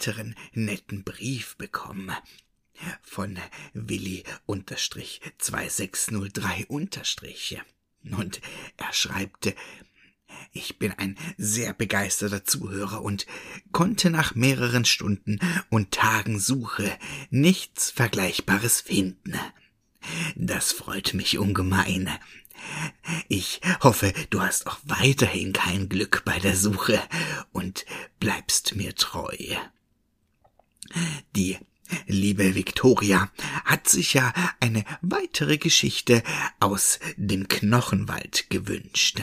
Weiteren netten Brief bekommen von Willi unterstrich 2603 unterstrich. Und er schreibt, ich bin ein sehr begeisterter Zuhörer und konnte nach mehreren Stunden und Tagen Suche nichts Vergleichbares finden. Das freut mich ungemein. Ich hoffe, du hast auch weiterhin kein Glück bei der Suche und bleibst mir treu. Die liebe Victoria hat sich ja eine weitere Geschichte aus dem Knochenwald gewünscht.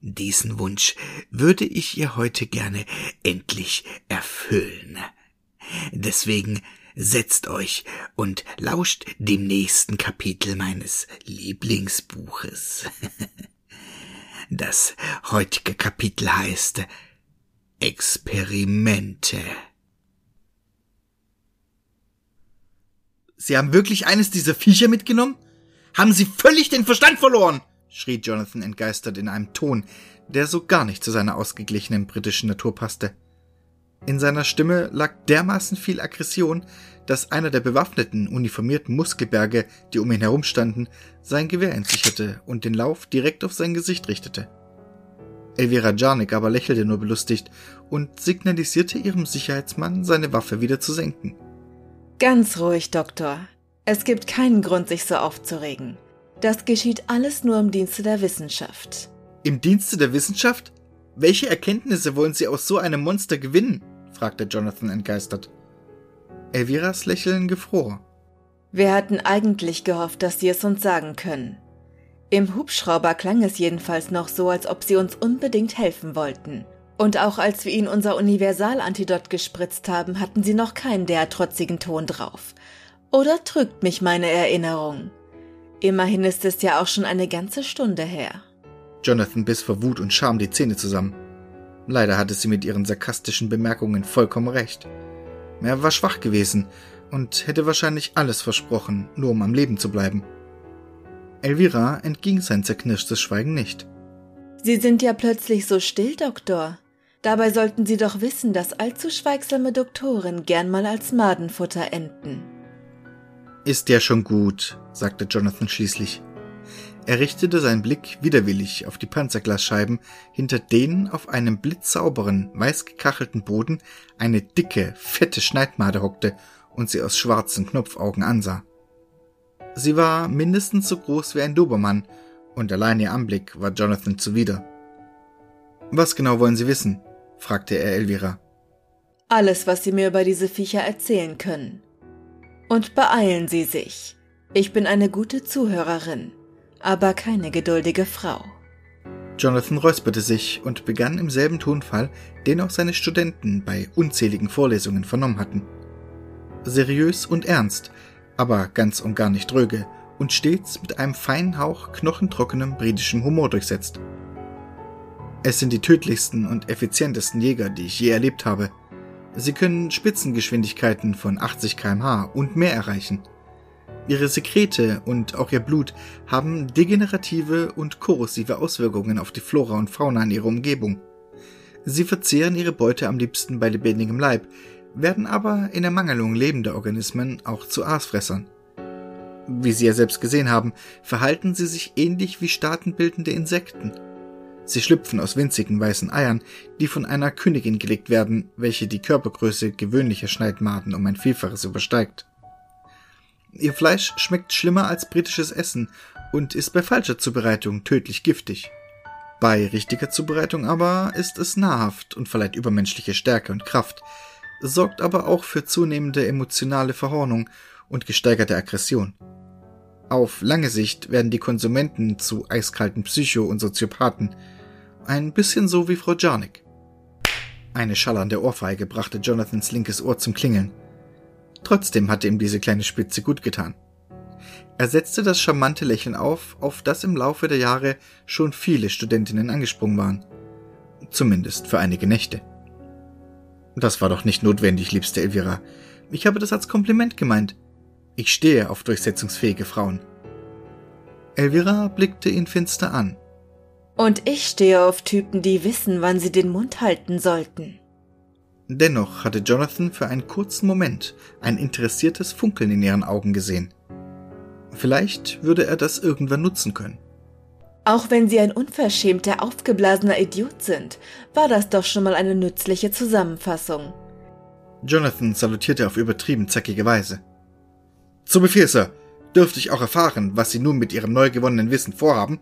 Diesen Wunsch würde ich ihr heute gerne endlich erfüllen. Deswegen setzt euch und lauscht dem nächsten Kapitel meines Lieblingsbuches. Das heutige Kapitel heißt Experimente. Sie haben wirklich eines dieser Viecher mitgenommen? Haben Sie völlig den Verstand verloren? schrie Jonathan entgeistert in einem Ton, der so gar nicht zu seiner ausgeglichenen britischen Natur passte. In seiner Stimme lag dermaßen viel Aggression, dass einer der bewaffneten, uniformierten Muskelberge, die um ihn herumstanden, sein Gewehr entsicherte und den Lauf direkt auf sein Gesicht richtete. Elvira Jarnik aber lächelte nur belustigt und signalisierte ihrem Sicherheitsmann, seine Waffe wieder zu senken. Ganz ruhig, Doktor. Es gibt keinen Grund, sich so aufzuregen. Das geschieht alles nur im Dienste der Wissenschaft. Im Dienste der Wissenschaft? Welche Erkenntnisse wollen Sie aus so einem Monster gewinnen? fragte Jonathan entgeistert. Elviras Lächeln gefror. Wir hatten eigentlich gehofft, dass Sie es uns sagen können. Im Hubschrauber klang es jedenfalls noch so, als ob Sie uns unbedingt helfen wollten. Und auch als wir Ihnen unser Universalantidot gespritzt haben, hatten Sie noch keinen derart trotzigen Ton drauf. Oder trügt mich meine Erinnerung? Immerhin ist es ja auch schon eine ganze Stunde her. Jonathan biss vor Wut und Scham die Zähne zusammen. Leider hatte sie mit ihren sarkastischen Bemerkungen vollkommen recht. Er war schwach gewesen und hätte wahrscheinlich alles versprochen, nur um am Leben zu bleiben. Elvira entging sein zerknirschtes Schweigen nicht. Sie sind ja plötzlich so still, Doktor. Dabei sollten Sie doch wissen, dass allzu schweigsame Doktoren gern mal als Madenfutter enden. Ist ja schon gut, sagte Jonathan schließlich. Er richtete seinen Blick widerwillig auf die Panzerglasscheiben, hinter denen auf einem blitzsauberen, weiß gekachelten Boden eine dicke, fette Schneidmade hockte und sie aus schwarzen Knopfaugen ansah. Sie war mindestens so groß wie ein Dobermann, und allein ihr Anblick war Jonathan zuwider. Was genau wollen Sie wissen? Fragte er Elvira. Alles, was Sie mir über diese Viecher erzählen können. Und beeilen Sie sich. Ich bin eine gute Zuhörerin aber keine geduldige Frau. Jonathan räusperte sich und begann im selben Tonfall, den auch seine Studenten bei unzähligen Vorlesungen vernommen hatten. Seriös und ernst, aber ganz und gar nicht dröge und stets mit einem feinen Hauch knochentrockenem britischem Humor durchsetzt. Es sind die tödlichsten und effizientesten Jäger, die ich je erlebt habe. Sie können Spitzengeschwindigkeiten von 80 kmh und mehr erreichen. Ihre Sekrete und auch ihr Blut haben degenerative und korrosive Auswirkungen auf die Flora und Fauna in ihrer Umgebung. Sie verzehren ihre Beute am liebsten bei lebendigem Leib, werden aber in Ermangelung lebender Organismen auch zu Aasfressern. Wie Sie ja selbst gesehen haben, verhalten sie sich ähnlich wie staatenbildende Insekten. Sie schlüpfen aus winzigen weißen Eiern, die von einer Königin gelegt werden, welche die Körpergröße gewöhnlicher Schneidmaden um ein Vielfaches übersteigt. Ihr Fleisch schmeckt schlimmer als britisches Essen und ist bei falscher Zubereitung tödlich giftig. Bei richtiger Zubereitung aber ist es nahrhaft und verleiht übermenschliche Stärke und Kraft, sorgt aber auch für zunehmende emotionale Verhornung und gesteigerte Aggression. Auf lange Sicht werden die Konsumenten zu eiskalten Psycho- und Soziopathen, ein bisschen so wie Frau Jarnik. Eine schallernde Ohrfeige brachte Jonathans linkes Ohr zum Klingeln. Trotzdem hatte ihm diese kleine Spitze gut getan. Er setzte das charmante Lächeln auf, auf das im Laufe der Jahre schon viele Studentinnen angesprungen waren. Zumindest für einige Nächte. Das war doch nicht notwendig, liebste Elvira. Ich habe das als Kompliment gemeint. Ich stehe auf durchsetzungsfähige Frauen. Elvira blickte ihn finster an. Und ich stehe auf Typen, die wissen, wann sie den Mund halten sollten. Dennoch hatte Jonathan für einen kurzen Moment ein interessiertes Funkeln in ihren Augen gesehen. Vielleicht würde er das irgendwann nutzen können. Auch wenn Sie ein unverschämter, aufgeblasener Idiot sind, war das doch schon mal eine nützliche Zusammenfassung. Jonathan salutierte auf übertrieben zackige Weise. Zu Befehl, Sir. Dürfte ich auch erfahren, was Sie nun mit Ihrem neu gewonnenen Wissen vorhaben?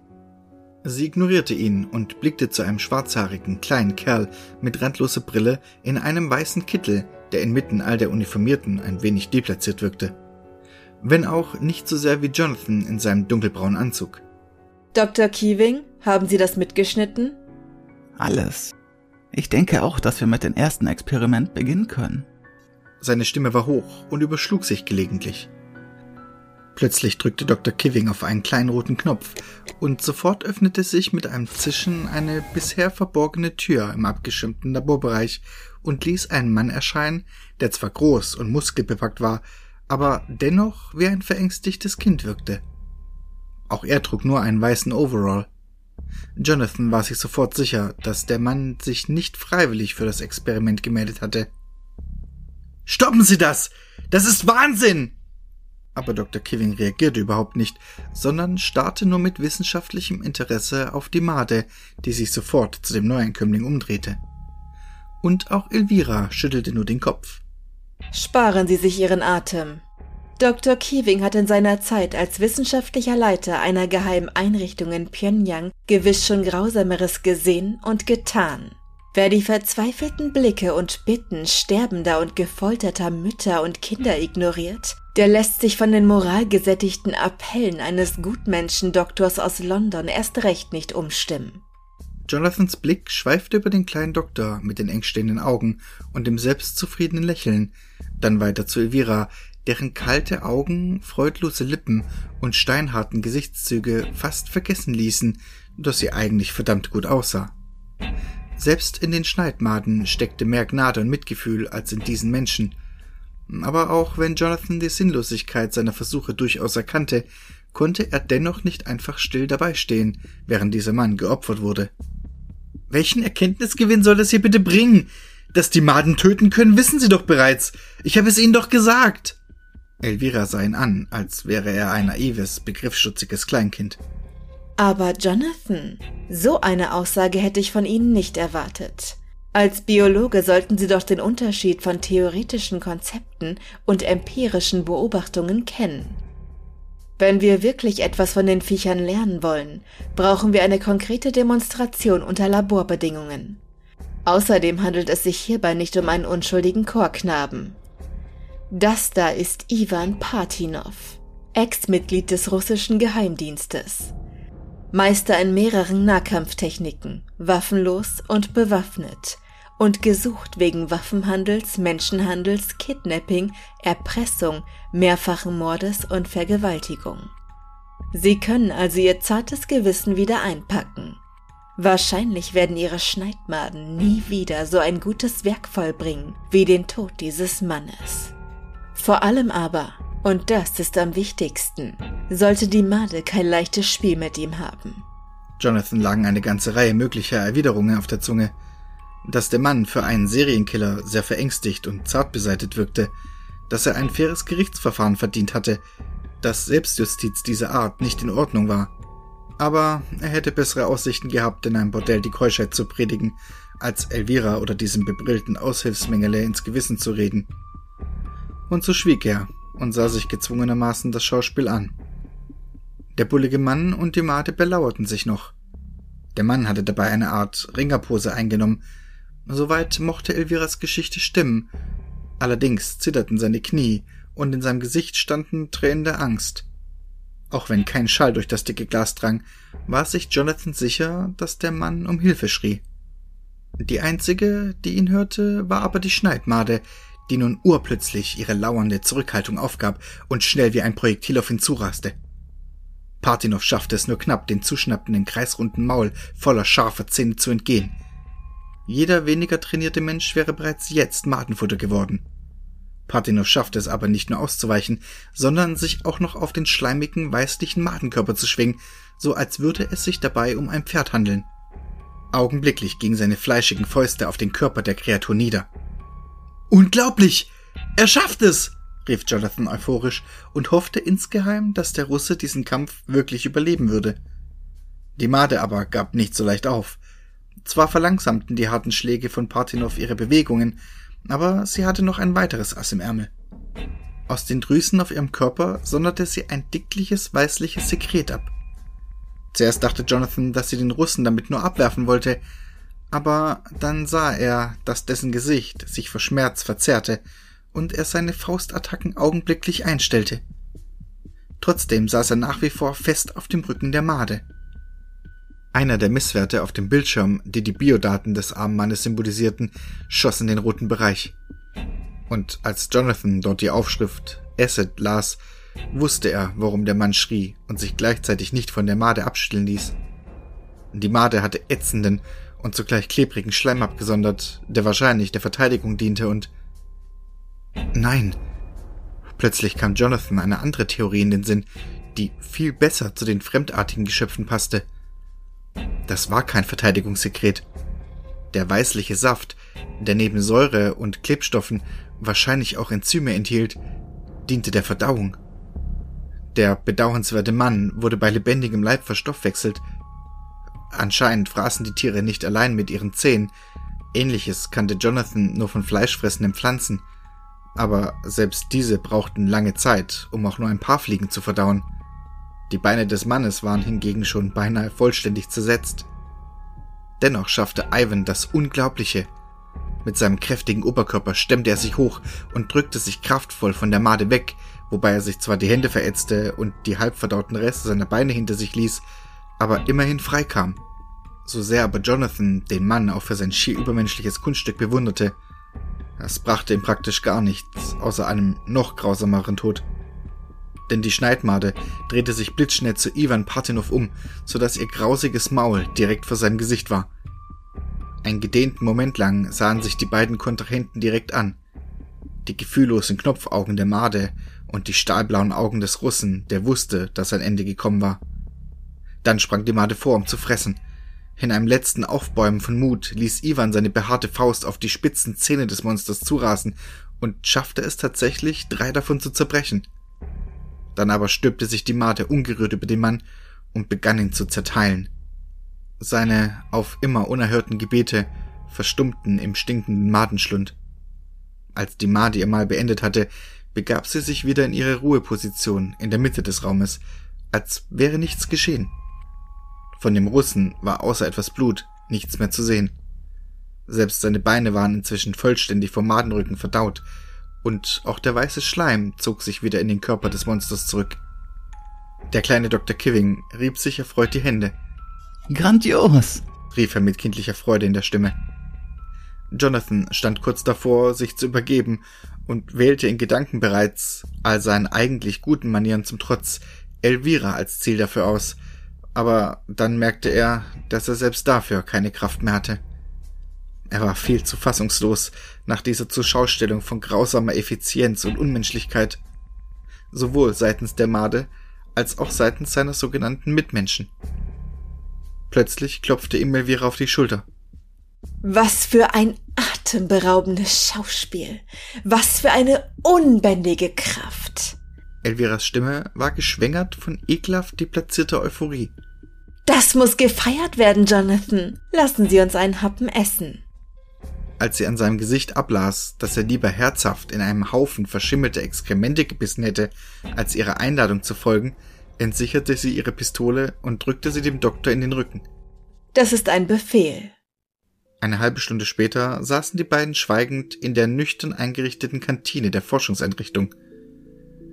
Sie ignorierte ihn und blickte zu einem schwarzhaarigen, kleinen Kerl mit randloser Brille in einem weißen Kittel, der inmitten all der Uniformierten ein wenig deplatziert wirkte. Wenn auch nicht so sehr wie Jonathan in seinem dunkelbraunen Anzug. Dr. Keeving, haben Sie das mitgeschnitten? Alles. Ich denke auch, dass wir mit dem ersten Experiment beginnen können. Seine Stimme war hoch und überschlug sich gelegentlich. Plötzlich drückte Dr. Kiving auf einen kleinen roten Knopf und sofort öffnete sich mit einem Zischen eine bisher verborgene Tür im abgeschirmten Laborbereich und ließ einen Mann erscheinen, der zwar groß und muskelbepackt war, aber dennoch wie ein verängstigtes Kind wirkte. Auch er trug nur einen weißen Overall. Jonathan war sich sofort sicher, dass der Mann sich nicht freiwillig für das Experiment gemeldet hatte. Stoppen Sie das! Das ist Wahnsinn! Aber Dr. Kiving reagierte überhaupt nicht, sondern starrte nur mit wissenschaftlichem Interesse auf die Made, die sich sofort zu dem Neuankömmling umdrehte. Und auch Elvira schüttelte nur den Kopf. Sparen Sie sich Ihren Atem. Dr. Keeving hat in seiner Zeit als wissenschaftlicher Leiter einer geheimen Einrichtung in Pyongyang gewiss schon Grausameres gesehen und getan. Wer die verzweifelten Blicke und Bitten sterbender und gefolterter Mütter und Kinder ignoriert, der lässt sich von den moralgesättigten Appellen eines Gutmenschendoktors aus London erst recht nicht umstimmen. Jonathans Blick schweifte über den kleinen Doktor mit den engstehenden Augen und dem selbstzufriedenen Lächeln, dann weiter zu Elvira, deren kalte Augen, freudlose Lippen und steinharten Gesichtszüge fast vergessen ließen, dass sie eigentlich verdammt gut aussah. Selbst in den Schneidmaden steckte mehr Gnade und Mitgefühl als in diesen Menschen. Aber auch wenn Jonathan die Sinnlosigkeit seiner Versuche durchaus erkannte, konnte er dennoch nicht einfach still dabei stehen, während dieser Mann geopfert wurde. Welchen Erkenntnisgewinn soll das hier bitte bringen? Dass die Maden töten können, wissen Sie doch bereits. Ich habe es Ihnen doch gesagt. Elvira sah ihn an, als wäre er ein naives, begriffsschutziges Kleinkind. Aber Jonathan, so eine Aussage hätte ich von Ihnen nicht erwartet. Als Biologe sollten Sie doch den Unterschied von theoretischen Konzepten und empirischen Beobachtungen kennen. Wenn wir wirklich etwas von den Viechern lernen wollen, brauchen wir eine konkrete Demonstration unter Laborbedingungen. Außerdem handelt es sich hierbei nicht um einen unschuldigen Chorknaben. Das da ist Ivan Partinov, Ex-Mitglied des russischen Geheimdienstes. Meister in mehreren Nahkampftechniken, waffenlos und bewaffnet und gesucht wegen Waffenhandels, Menschenhandels, Kidnapping, Erpressung, mehrfachen Mordes und Vergewaltigung. Sie können also ihr zartes Gewissen wieder einpacken. Wahrscheinlich werden ihre Schneidmaden nie wieder so ein gutes Werk vollbringen wie den Tod dieses Mannes. Vor allem aber, und das ist am wichtigsten, sollte die Made kein leichtes Spiel mit ihm haben. Jonathan lagen eine ganze Reihe möglicher Erwiderungen auf der Zunge. Dass der Mann für einen Serienkiller sehr verängstigt und zart beseitet wirkte, dass er ein faires Gerichtsverfahren verdient hatte, dass Selbstjustiz dieser Art nicht in Ordnung war. Aber er hätte bessere Aussichten gehabt, in einem Bordell die Keuschheit zu predigen, als Elvira oder diesem bebrillten Aushilfsmengele ins Gewissen zu reden. Und so schwieg er und sah sich gezwungenermaßen das Schauspiel an. Der bullige Mann und die Mate belauerten sich noch. Der Mann hatte dabei eine Art Ringerpose eingenommen. Soweit mochte Elviras Geschichte stimmen. Allerdings zitterten seine Knie und in seinem Gesicht standen Tränen der Angst. Auch wenn kein Schall durch das dicke Glas drang, war sich Jonathan sicher, dass der Mann um Hilfe schrie. Die einzige, die ihn hörte, war aber die Schneidmade, die nun urplötzlich ihre lauernde Zurückhaltung aufgab und schnell wie ein Projektil auf ihn zuraste. Partinov schaffte es nur knapp, den zuschnappenden kreisrunden Maul voller scharfer Zähne zu entgehen. Jeder weniger trainierte Mensch wäre bereits jetzt Madenfutter geworden. Partinov schaffte es aber nicht nur auszuweichen, sondern sich auch noch auf den schleimigen, weißlichen Madenkörper zu schwingen, so als würde es sich dabei um ein Pferd handeln. Augenblicklich gingen seine fleischigen Fäuste auf den Körper der Kreatur nieder. Unglaublich! Er schafft es! rief Jonathan euphorisch und hoffte insgeheim, dass der Russe diesen Kampf wirklich überleben würde. Die Made aber gab nicht so leicht auf. Zwar verlangsamten die harten Schläge von Partinov ihre Bewegungen, aber sie hatte noch ein weiteres Ass im Ärmel. Aus den Drüsen auf ihrem Körper sonderte sie ein dickliches weißliches Sekret ab. Zuerst dachte Jonathan, dass sie den Russen damit nur abwerfen wollte, aber dann sah er, dass dessen Gesicht sich vor Schmerz verzerrte und er seine Faustattacken augenblicklich einstellte. Trotzdem saß er nach wie vor fest auf dem Rücken der Made. Einer der Messwerte auf dem Bildschirm, die die Biodaten des armen Mannes symbolisierten, schoss in den roten Bereich. Und als Jonathan dort die Aufschrift Acid las, wusste er, warum der Mann schrie und sich gleichzeitig nicht von der Made abstillen ließ. Die Made hatte ätzenden und zugleich klebrigen Schleim abgesondert, der wahrscheinlich der Verteidigung diente und Nein. Plötzlich kam Jonathan eine andere Theorie in den Sinn, die viel besser zu den fremdartigen Geschöpfen passte. Das war kein Verteidigungssekret. Der weißliche Saft, der neben Säure und Klebstoffen wahrscheinlich auch Enzyme enthielt, diente der Verdauung. Der bedauernswerte Mann wurde bei lebendigem Leib verstoffwechselt. Anscheinend fraßen die Tiere nicht allein mit ihren Zähnen. Ähnliches kannte Jonathan nur von fleischfressenden Pflanzen. Aber selbst diese brauchten lange Zeit, um auch nur ein paar Fliegen zu verdauen. Die Beine des Mannes waren hingegen schon beinahe vollständig zersetzt. Dennoch schaffte Ivan das Unglaubliche. Mit seinem kräftigen Oberkörper stemmte er sich hoch und drückte sich kraftvoll von der Made weg, wobei er sich zwar die Hände verätzte und die halbverdauten Reste seiner Beine hinter sich ließ, aber immerhin freikam. So sehr aber Jonathan den Mann auch für sein schier übermenschliches Kunststück bewunderte, es brachte ihm praktisch gar nichts, außer einem noch grausameren Tod denn die Schneidmade drehte sich blitzschnell zu Ivan Partinov um, so dass ihr grausiges Maul direkt vor seinem Gesicht war. Ein gedehnten Moment lang sahen sich die beiden Kontrahenten direkt an. Die gefühllosen Knopfaugen der Made und die stahlblauen Augen des Russen, der wusste, dass sein Ende gekommen war. Dann sprang die Made vor, um zu fressen. In einem letzten Aufbäumen von Mut ließ Ivan seine behaarte Faust auf die spitzen Zähne des Monsters zurasen und schaffte es tatsächlich, drei davon zu zerbrechen. Dann aber stülpte sich die Mate ungerührt über den Mann und begann ihn zu zerteilen. Seine auf immer unerhörten Gebete verstummten im stinkenden Madenschlund. Als die Made ihr Mal beendet hatte, begab sie sich wieder in ihre Ruheposition in der Mitte des Raumes, als wäre nichts geschehen. Von dem Russen war außer etwas Blut nichts mehr zu sehen. Selbst seine Beine waren inzwischen vollständig vom Madenrücken verdaut, und auch der weiße Schleim zog sich wieder in den Körper des Monsters zurück. Der kleine Dr. Kiving rieb sich erfreut die Hände. Grandios! rief er mit kindlicher Freude in der Stimme. Jonathan stand kurz davor, sich zu übergeben und wählte in Gedanken bereits, all seinen eigentlich guten Manieren zum Trotz, Elvira als Ziel dafür aus, aber dann merkte er, dass er selbst dafür keine Kraft mehr hatte. Er war viel zu fassungslos nach dieser Zuschaustellung von grausamer Effizienz und Unmenschlichkeit, sowohl seitens der Made als auch seitens seiner sogenannten Mitmenschen. Plötzlich klopfte ihm Melvira auf die Schulter. Was für ein atemberaubendes Schauspiel. Was für eine unbändige Kraft. Elviras Stimme war geschwängert von ekelhaft deplatzierter Euphorie. Das muss gefeiert werden, Jonathan. Lassen Sie uns einen Happen essen als sie an seinem Gesicht ablas, dass er lieber herzhaft in einem Haufen verschimmelte Exkremente gebissen hätte, als ihrer Einladung zu folgen, entsicherte sie ihre Pistole und drückte sie dem Doktor in den Rücken. Das ist ein Befehl. Eine halbe Stunde später saßen die beiden schweigend in der nüchtern eingerichteten Kantine der Forschungseinrichtung.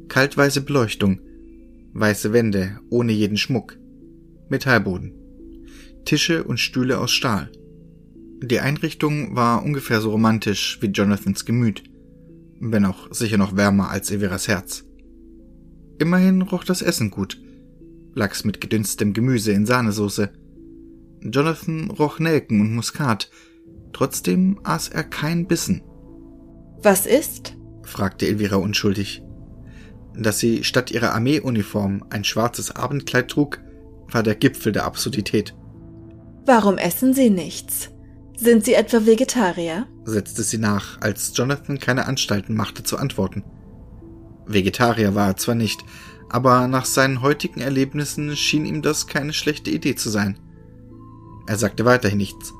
Kaltweiße Beleuchtung, weiße Wände ohne jeden Schmuck, Metallboden, Tische und Stühle aus Stahl. Die Einrichtung war ungefähr so romantisch wie Jonathans Gemüt, wenn auch sicher noch wärmer als Everas Herz. Immerhin roch das Essen gut. Lachs mit gedünstem Gemüse in Sahnesoße. Jonathan roch Nelken und Muskat. Trotzdem aß er keinen Bissen. Was ist? fragte Elvira unschuldig. Dass sie statt ihrer Armeeuniform ein schwarzes Abendkleid trug, war der Gipfel der Absurdität. Warum essen Sie nichts? Sind Sie etwa Vegetarier? setzte sie nach, als Jonathan keine Anstalten machte zu antworten. Vegetarier war er zwar nicht, aber nach seinen heutigen Erlebnissen schien ihm das keine schlechte Idee zu sein. Er sagte weiterhin nichts.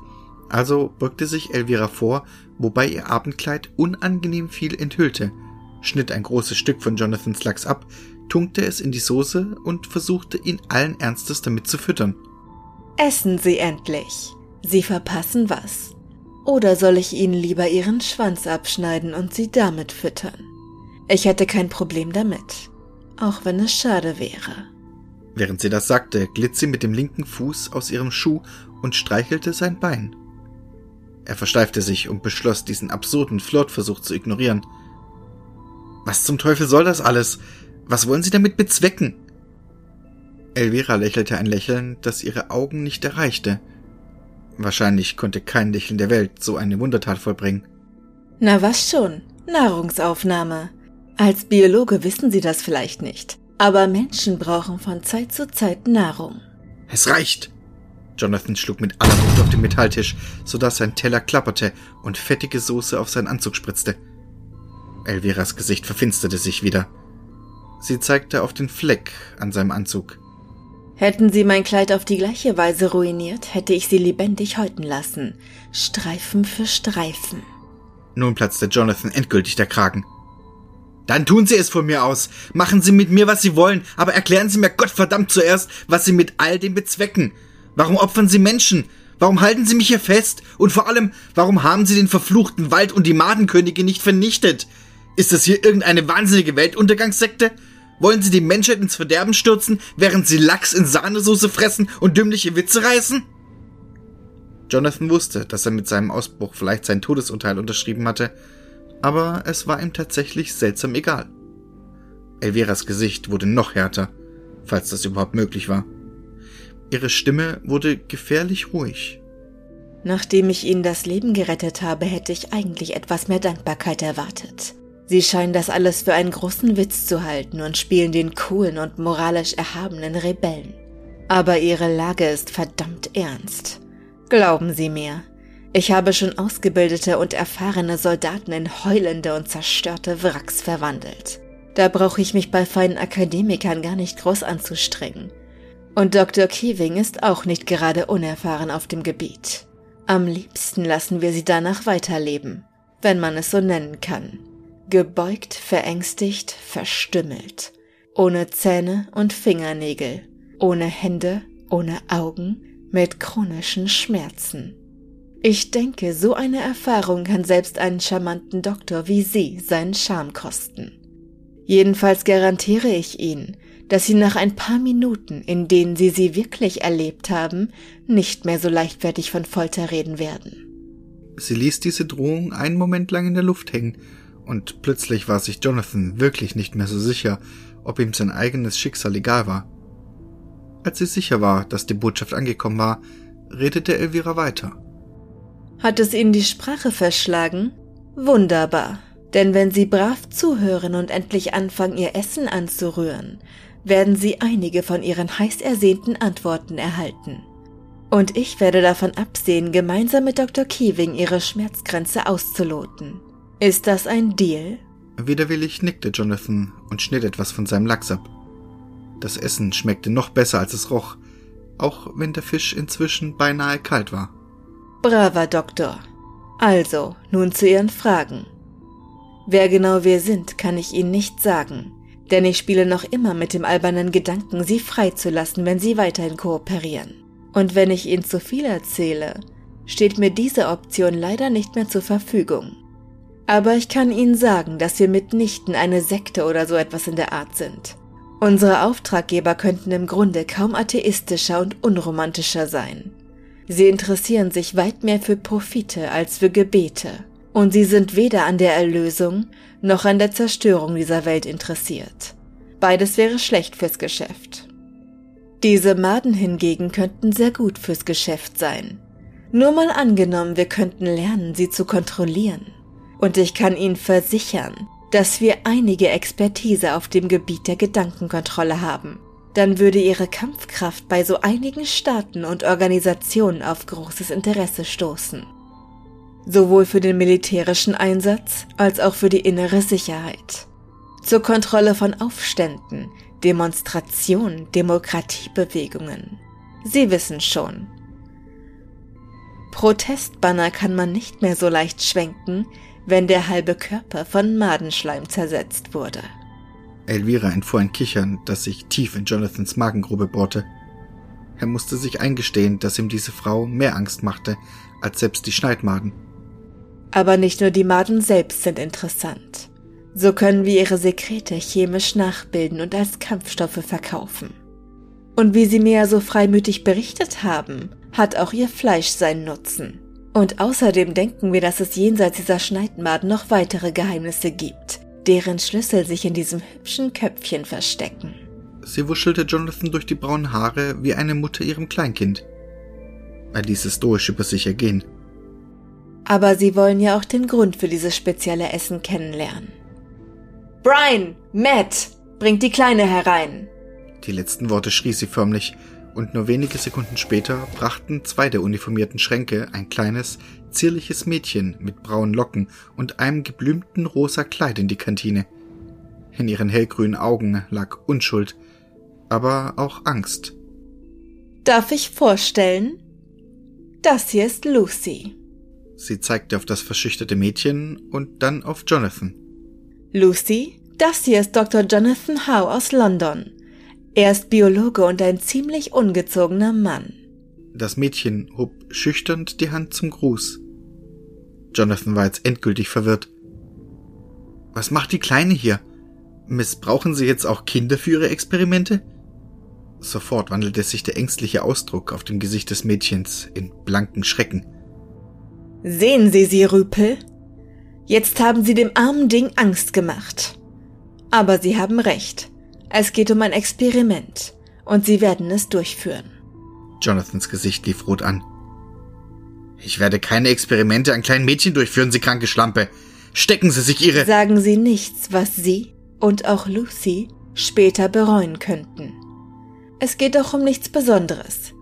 Also beugte sich Elvira vor, wobei ihr Abendkleid unangenehm viel enthüllte, schnitt ein großes Stück von Jonathans Lachs ab, tunkte es in die Soße und versuchte ihn allen Ernstes damit zu füttern. Essen Sie endlich. Sie verpassen was. Oder soll ich Ihnen lieber Ihren Schwanz abschneiden und Sie damit füttern? Ich hätte kein Problem damit, auch wenn es schade wäre. Während sie das sagte, glitt sie mit dem linken Fuß aus ihrem Schuh und streichelte sein Bein. Er versteifte sich und beschloss, diesen absurden Flirtversuch zu ignorieren. Was zum Teufel soll das alles? Was wollen Sie damit bezwecken? Elvira lächelte ein Lächeln, das ihre Augen nicht erreichte. Wahrscheinlich konnte kein Lächeln der Welt so eine Wundertat vollbringen. Na was schon? Nahrungsaufnahme. Als Biologe wissen Sie das vielleicht nicht, aber Menschen brauchen von Zeit zu Zeit Nahrung. Es reicht! Jonathan schlug mit aller Wucht auf den Metalltisch, sodass sein Teller klapperte und fettige Soße auf seinen Anzug spritzte. Elviras Gesicht verfinsterte sich wieder. Sie zeigte auf den Fleck an seinem Anzug. Hätten Sie mein Kleid auf die gleiche Weise ruiniert, hätte ich Sie lebendig häuten lassen. Streifen für Streifen. Nun platzte Jonathan endgültig der Kragen. Dann tun Sie es von mir aus. Machen Sie mit mir, was Sie wollen, aber erklären Sie mir Gottverdammt zuerst, was Sie mit all dem bezwecken. Warum opfern Sie Menschen? Warum halten Sie mich hier fest? Und vor allem, warum haben Sie den verfluchten Wald und die Madenkönige nicht vernichtet? Ist das hier irgendeine wahnsinnige Weltuntergangssekte? Wollen Sie die Menschheit ins Verderben stürzen, während Sie Lachs in Sahnesoße fressen und dümmliche Witze reißen? Jonathan wusste, dass er mit seinem Ausbruch vielleicht sein Todesurteil unterschrieben hatte, aber es war ihm tatsächlich seltsam egal. Elveras Gesicht wurde noch härter, falls das überhaupt möglich war. Ihre Stimme wurde gefährlich ruhig. Nachdem ich Ihnen das Leben gerettet habe, hätte ich eigentlich etwas mehr Dankbarkeit erwartet. Sie scheinen das alles für einen großen Witz zu halten und spielen den coolen und moralisch erhabenen Rebellen. Aber ihre Lage ist verdammt ernst. Glauben Sie mir, ich habe schon ausgebildete und erfahrene Soldaten in heulende und zerstörte Wracks verwandelt. Da brauche ich mich bei feinen Akademikern gar nicht groß anzustrengen. Und Dr. Keeving ist auch nicht gerade unerfahren auf dem Gebiet. Am liebsten lassen wir sie danach weiterleben, wenn man es so nennen kann gebeugt, verängstigt, verstümmelt, ohne Zähne und Fingernägel, ohne Hände, ohne Augen, mit chronischen Schmerzen. Ich denke, so eine Erfahrung kann selbst einen charmanten Doktor wie Sie seinen Charme kosten. Jedenfalls garantiere ich Ihnen, dass Sie nach ein paar Minuten, in denen Sie sie wirklich erlebt haben, nicht mehr so leichtfertig von Folter reden werden. Sie ließ diese Drohung einen Moment lang in der Luft hängen und plötzlich war sich Jonathan wirklich nicht mehr so sicher, ob ihm sein eigenes Schicksal egal war. Als sie sicher war, dass die Botschaft angekommen war, redete Elvira weiter. Hat es Ihnen die Sprache verschlagen? Wunderbar. Denn wenn Sie brav zuhören und endlich anfangen, Ihr Essen anzurühren, werden Sie einige von Ihren heiß ersehnten Antworten erhalten. Und ich werde davon absehen, gemeinsam mit Dr. Keeving Ihre Schmerzgrenze auszuloten. Ist das ein Deal? Widerwillig nickte Jonathan und schnitt etwas von seinem Lachs ab. Das Essen schmeckte noch besser, als es roch, auch wenn der Fisch inzwischen beinahe kalt war. Braver Doktor. Also, nun zu Ihren Fragen. Wer genau wir sind, kann ich Ihnen nicht sagen, denn ich spiele noch immer mit dem albernen Gedanken, Sie freizulassen, wenn Sie weiterhin kooperieren. Und wenn ich Ihnen zu viel erzähle, steht mir diese Option leider nicht mehr zur Verfügung. Aber ich kann Ihnen sagen, dass wir mitnichten eine Sekte oder so etwas in der Art sind. Unsere Auftraggeber könnten im Grunde kaum atheistischer und unromantischer sein. Sie interessieren sich weit mehr für Profite als für Gebete. Und sie sind weder an der Erlösung noch an der Zerstörung dieser Welt interessiert. Beides wäre schlecht fürs Geschäft. Diese Maden hingegen könnten sehr gut fürs Geschäft sein. Nur mal angenommen, wir könnten lernen, sie zu kontrollieren. Und ich kann Ihnen versichern, dass wir einige Expertise auf dem Gebiet der Gedankenkontrolle haben. Dann würde Ihre Kampfkraft bei so einigen Staaten und Organisationen auf großes Interesse stoßen. sowohl für den militärischen Einsatz als auch für die innere Sicherheit. Zur Kontrolle von Aufständen, Demonstrationen, Demokratiebewegungen. Sie wissen schon. Protestbanner kann man nicht mehr so leicht schwenken, wenn der halbe Körper von Madenschleim zersetzt wurde. Elvira entfuhr ein Kichern, das sich tief in Jonathans Magengrube bohrte. Er musste sich eingestehen, dass ihm diese Frau mehr Angst machte als selbst die Schneidmaden. Aber nicht nur die Maden selbst sind interessant. So können wir ihre Sekrete chemisch nachbilden und als Kampfstoffe verkaufen. Und wie Sie mir ja so freimütig berichtet haben, hat auch ihr Fleisch seinen Nutzen. Und außerdem denken wir, dass es jenseits dieser Schneidmaden noch weitere Geheimnisse gibt, deren Schlüssel sich in diesem hübschen Köpfchen verstecken. Sie wuschelte Jonathan durch die braunen Haare wie eine Mutter ihrem Kleinkind. Er ließ es stoisch über sich ergehen. Aber Sie wollen ja auch den Grund für dieses spezielle Essen kennenlernen. Brian, Matt, bringt die Kleine herein. Die letzten Worte schrie sie förmlich, und nur wenige Sekunden später brachten zwei der uniformierten Schränke ein kleines, zierliches Mädchen mit braunen Locken und einem geblümten rosa Kleid in die Kantine. In ihren hellgrünen Augen lag Unschuld, aber auch Angst. Darf ich vorstellen? Das hier ist Lucy. Sie zeigte auf das verschüchterte Mädchen und dann auf Jonathan. Lucy, das hier ist Dr. Jonathan Howe aus London. Er ist Biologe und ein ziemlich ungezogener Mann. Das Mädchen hob schüchtern die Hand zum Gruß. Jonathan war jetzt endgültig verwirrt. Was macht die Kleine hier? Missbrauchen Sie jetzt auch Kinder für Ihre Experimente? Sofort wandelte sich der ängstliche Ausdruck auf dem Gesicht des Mädchens in blanken Schrecken. Sehen Sie sie, Rüpel? Jetzt haben Sie dem armen Ding Angst gemacht. Aber Sie haben recht. Es geht um ein Experiment und Sie werden es durchführen. Jonathans Gesicht lief rot an. Ich werde keine Experimente an kleinen Mädchen durchführen, Sie kranke Schlampe. Stecken Sie sich Ihre. Sagen Sie nichts, was Sie und auch Lucy später bereuen könnten. Es geht doch um nichts Besonderes.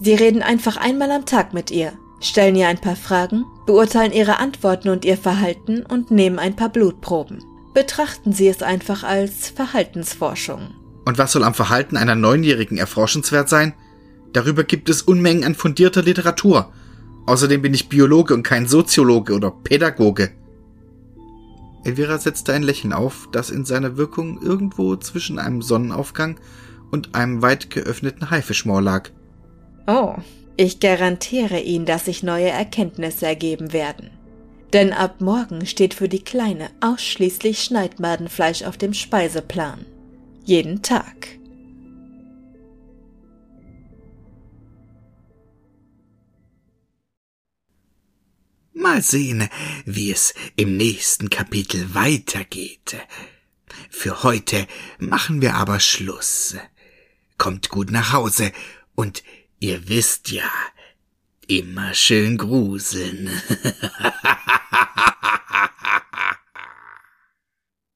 Sie reden einfach einmal am Tag mit ihr, stellen ihr ein paar Fragen, beurteilen ihre Antworten und ihr Verhalten und nehmen ein paar Blutproben. Betrachten Sie es einfach als Verhaltensforschung. Und was soll am Verhalten einer Neunjährigen erforschenswert sein? Darüber gibt es Unmengen an fundierter Literatur. Außerdem bin ich Biologe und kein Soziologe oder Pädagoge. Elvira setzte ein Lächeln auf, das in seiner Wirkung irgendwo zwischen einem Sonnenaufgang und einem weit geöffneten Haifischmoor lag. Oh, ich garantiere Ihnen, dass sich neue Erkenntnisse ergeben werden. Denn ab morgen steht für die Kleine ausschließlich Schneidmadenfleisch auf dem Speiseplan. Jeden Tag. Mal sehen, wie es im nächsten Kapitel weitergeht. Für heute machen wir aber Schluss. Kommt gut nach Hause und ihr wisst ja, Immer schön gruseln.